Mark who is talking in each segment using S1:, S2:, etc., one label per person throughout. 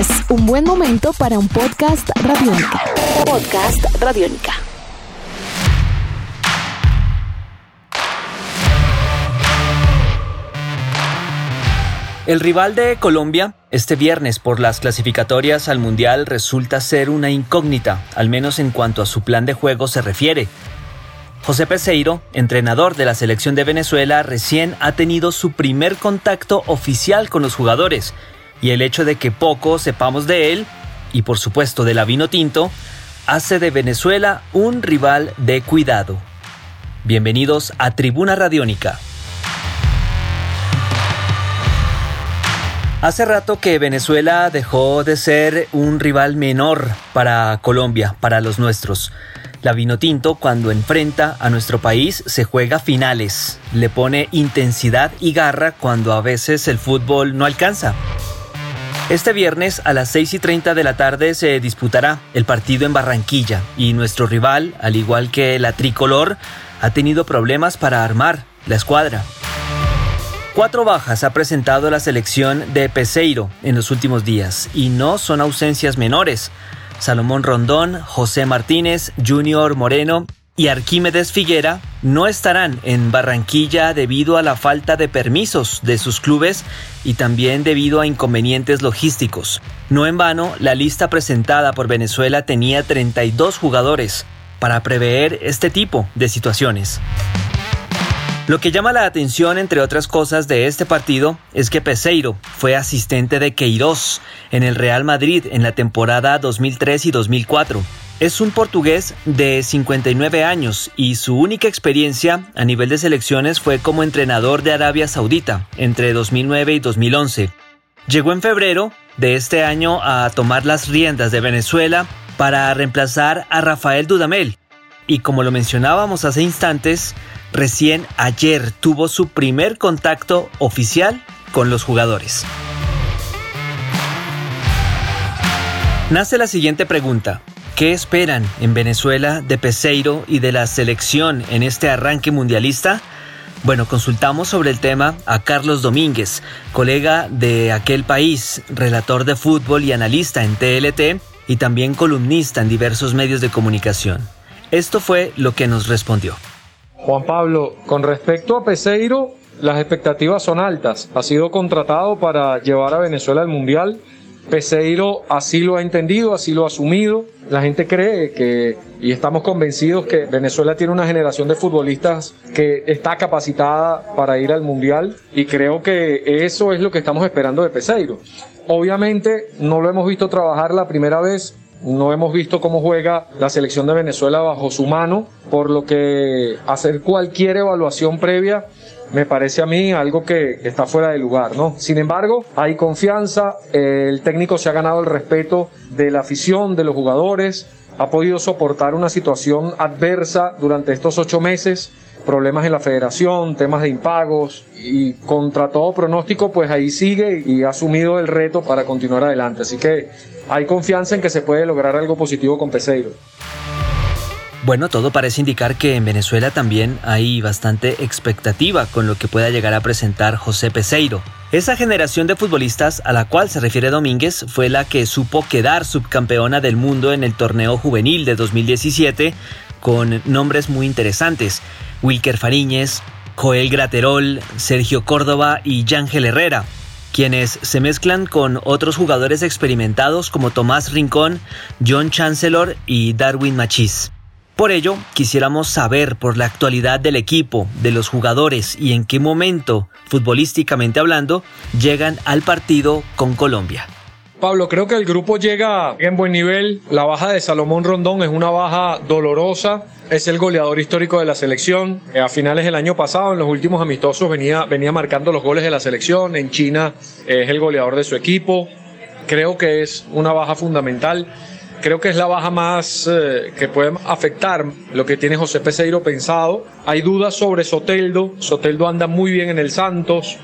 S1: Es un buen momento para un podcast radiónica. Podcast radiónica.
S2: El rival de Colombia este viernes por las clasificatorias al Mundial resulta ser una incógnita, al menos en cuanto a su plan de juego se refiere. José Peseiro, entrenador de la selección de Venezuela, recién ha tenido su primer contacto oficial con los jugadores, y el hecho de que poco sepamos de él, y por supuesto de la vino tinto, hace de Venezuela un rival de cuidado. Bienvenidos a Tribuna Radiónica. Hace rato que Venezuela dejó de ser un rival menor para Colombia, para los nuestros. La Vinotinto cuando enfrenta a nuestro país se juega finales, le pone intensidad y garra cuando a veces el fútbol no alcanza. Este viernes a las 6 y 30 de la tarde se disputará el partido en Barranquilla y nuestro rival, al igual que la tricolor, ha tenido problemas para armar la escuadra. Cuatro bajas ha presentado la selección de Peseiro en los últimos días y no son ausencias menores. Salomón Rondón, José Martínez, Junior Moreno y Arquímedes Figuera no estarán en Barranquilla debido a la falta de permisos de sus clubes y también debido a inconvenientes logísticos. No en vano, la lista presentada por Venezuela tenía 32 jugadores para prever este tipo de situaciones. Lo que llama la atención, entre otras cosas, de este partido es que Peseiro fue asistente de Queiroz en el Real Madrid en la temporada 2003 y 2004. Es un portugués de 59 años y su única experiencia a nivel de selecciones fue como entrenador de Arabia Saudita entre 2009 y 2011. Llegó en febrero de este año a tomar las riendas de Venezuela para reemplazar a Rafael Dudamel. Y como lo mencionábamos hace instantes, recién ayer tuvo su primer contacto oficial con los jugadores. Nace la siguiente pregunta. ¿Qué esperan en Venezuela de Peseiro y de la selección en este arranque mundialista? Bueno, consultamos sobre el tema a Carlos Domínguez, colega de aquel país, relator de fútbol y analista en TLT y también columnista en diversos medios de comunicación. Esto fue lo que nos respondió.
S3: Juan Pablo, con respecto a Peseiro, las expectativas son altas. Ha sido contratado para llevar a Venezuela al Mundial. Peseiro así lo ha entendido, así lo ha asumido. La gente cree que, y estamos convencidos que Venezuela tiene una generación de futbolistas que está capacitada para ir al Mundial y creo que eso es lo que estamos esperando de Peseiro. Obviamente no lo hemos visto trabajar la primera vez, no hemos visto cómo juega la selección de Venezuela bajo su mano, por lo que hacer cualquier evaluación previa me parece a mí algo que está fuera de lugar, ¿no? Sin embargo, hay confianza, el técnico se ha ganado el respeto de la afición, de los jugadores, ha podido soportar una situación adversa durante estos ocho meses, problemas en la federación, temas de impagos y contra todo pronóstico, pues ahí sigue y ha asumido el reto para continuar adelante. Así que hay confianza en que se puede lograr algo positivo con Peseiro.
S2: Bueno, todo parece indicar que en Venezuela también hay bastante expectativa con lo que pueda llegar a presentar José Peseiro. Esa generación de futbolistas a la cual se refiere Domínguez fue la que supo quedar subcampeona del mundo en el torneo juvenil de 2017 con nombres muy interesantes. Wilker Fariñez, Joel Graterol, Sergio Córdoba y Yángel Herrera, quienes se mezclan con otros jugadores experimentados como Tomás Rincón, John Chancellor y Darwin Machís. Por ello, quisiéramos saber por la actualidad del equipo, de los jugadores y en qué momento, futbolísticamente hablando, llegan al partido con Colombia.
S3: Pablo, creo que el grupo llega en buen nivel. La baja de Salomón Rondón es una baja dolorosa. Es el goleador histórico de la selección. A finales del año pasado, en los últimos amistosos, venía, venía marcando los goles de la selección. En China es el goleador de su equipo. Creo que es una baja fundamental creo que es la baja más eh, que puede afectar lo que tiene José Peseiro pensado. Hay dudas sobre Soteldo. Soteldo anda muy bien en el Santos.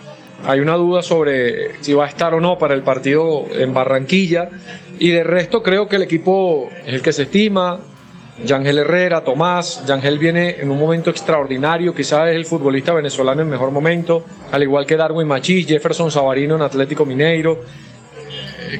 S3: Hay una duda sobre si va a estar o no para el partido en Barranquilla. Y de resto creo que el equipo es el que se estima. Yangel Herrera, Tomás. Yangel viene en un momento extraordinario. Quizás es el futbolista venezolano en mejor momento. Al igual que Darwin Machís, Jefferson Savarino en Atlético Mineiro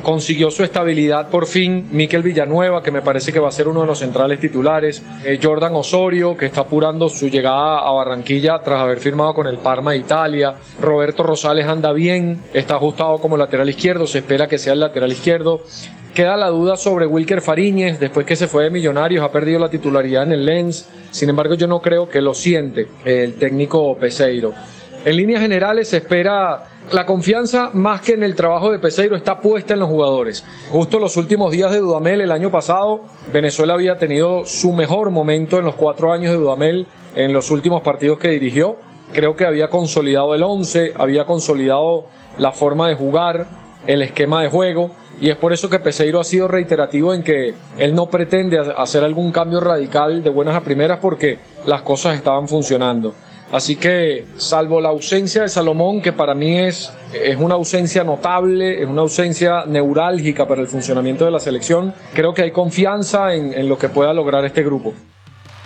S3: consiguió su estabilidad por fin Miquel Villanueva, que me parece que va a ser uno de los centrales titulares, eh, Jordan Osorio, que está apurando su llegada a Barranquilla tras haber firmado con el Parma de Italia, Roberto Rosales anda bien, está ajustado como lateral izquierdo, se espera que sea el lateral izquierdo. Queda la duda sobre Wilker Fariñez, después que se fue de Millonarios, ha perdido la titularidad en el Lens. Sin embargo, yo no creo que lo siente el técnico Peseiro. En líneas generales se espera la confianza más que en el trabajo de Peseiro está puesta en los jugadores. Justo los últimos días de Dudamel el año pasado, Venezuela había tenido su mejor momento en los cuatro años de Dudamel en los últimos partidos que dirigió. Creo que había consolidado el 11, había consolidado la forma de jugar, el esquema de juego. Y es por eso que Peseiro ha sido reiterativo en que él no pretende hacer algún cambio radical de buenas a primeras porque las cosas estaban funcionando. Así que, salvo la ausencia de Salomón, que para mí es, es una ausencia notable, es una ausencia neurálgica para el funcionamiento de la selección, creo que hay confianza en, en lo que pueda lograr este grupo.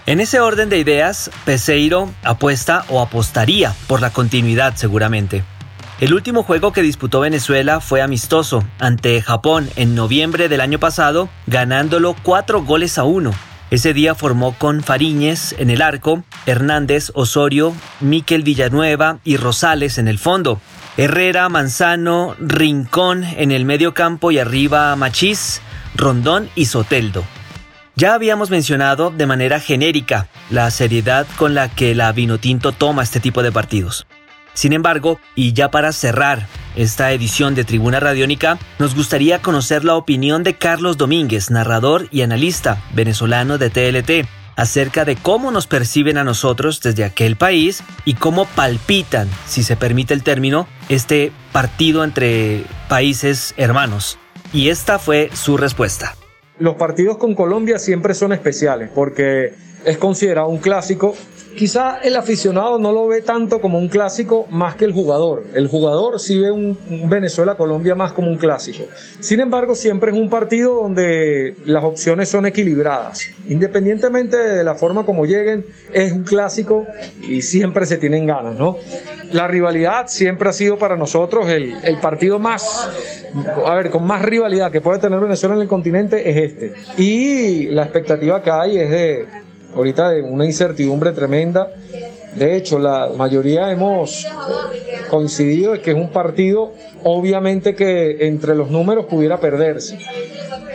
S2: En ese orden de ideas, Peseiro apuesta o apostaría por la continuidad seguramente. El último juego que disputó Venezuela fue amistoso ante Japón en noviembre del año pasado, ganándolo cuatro goles a uno. Ese día formó con Fariñez en el arco, Hernández, Osorio, Miquel Villanueva y Rosales en el fondo. Herrera, Manzano, Rincón en el medio campo y arriba Machís, Rondón y Soteldo. Ya habíamos mencionado de manera genérica la seriedad con la que la Vinotinto toma este tipo de partidos. Sin embargo, y ya para cerrar esta edición de Tribuna Radiónica, nos gustaría conocer la opinión de Carlos Domínguez, narrador y analista venezolano de TLT, acerca de cómo nos perciben a nosotros desde aquel país y cómo palpitan, si se permite el término, este partido entre países hermanos. Y esta fue su respuesta.
S3: Los partidos con Colombia siempre son especiales porque es considerado un clásico Quizá el aficionado no lo ve tanto como un clásico más que el jugador. El jugador sí ve un, Venezuela-Colombia más como un clásico. Sin embargo, siempre es un partido donde las opciones son equilibradas. Independientemente de la forma como lleguen, es un clásico y siempre se tienen ganas, ¿no? La rivalidad siempre ha sido para nosotros el, el partido más, a ver, con más rivalidad que puede tener Venezuela en el continente es este. Y la expectativa que hay es de ahorita de una incertidumbre tremenda. De hecho, la mayoría hemos coincidido en que es un partido, obviamente que entre los números pudiera perderse,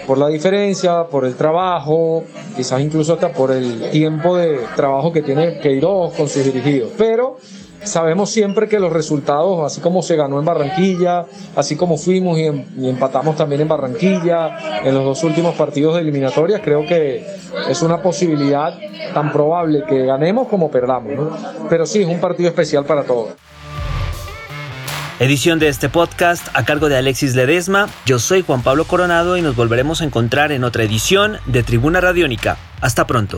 S3: por la diferencia, por el trabajo, quizás incluso hasta por el tiempo de trabajo que tiene Queiroz con sus dirigidos. Pero sabemos siempre que los resultados, así como se ganó en Barranquilla, así como fuimos y, em, empatamos también en Barranquilla, en los dos últimos partidos de eliminatorias, creo que es una posibilidad tan probable que ganemos como perdamos. Pero sí, es un partido especial para todos.
S2: Edición de este podcast a cargo de Alexis Ledesma. Yo soy Juan Pablo Coronado y nos volveremos a encontrar en otra edición de Tribuna Radiónica. Hasta pronto.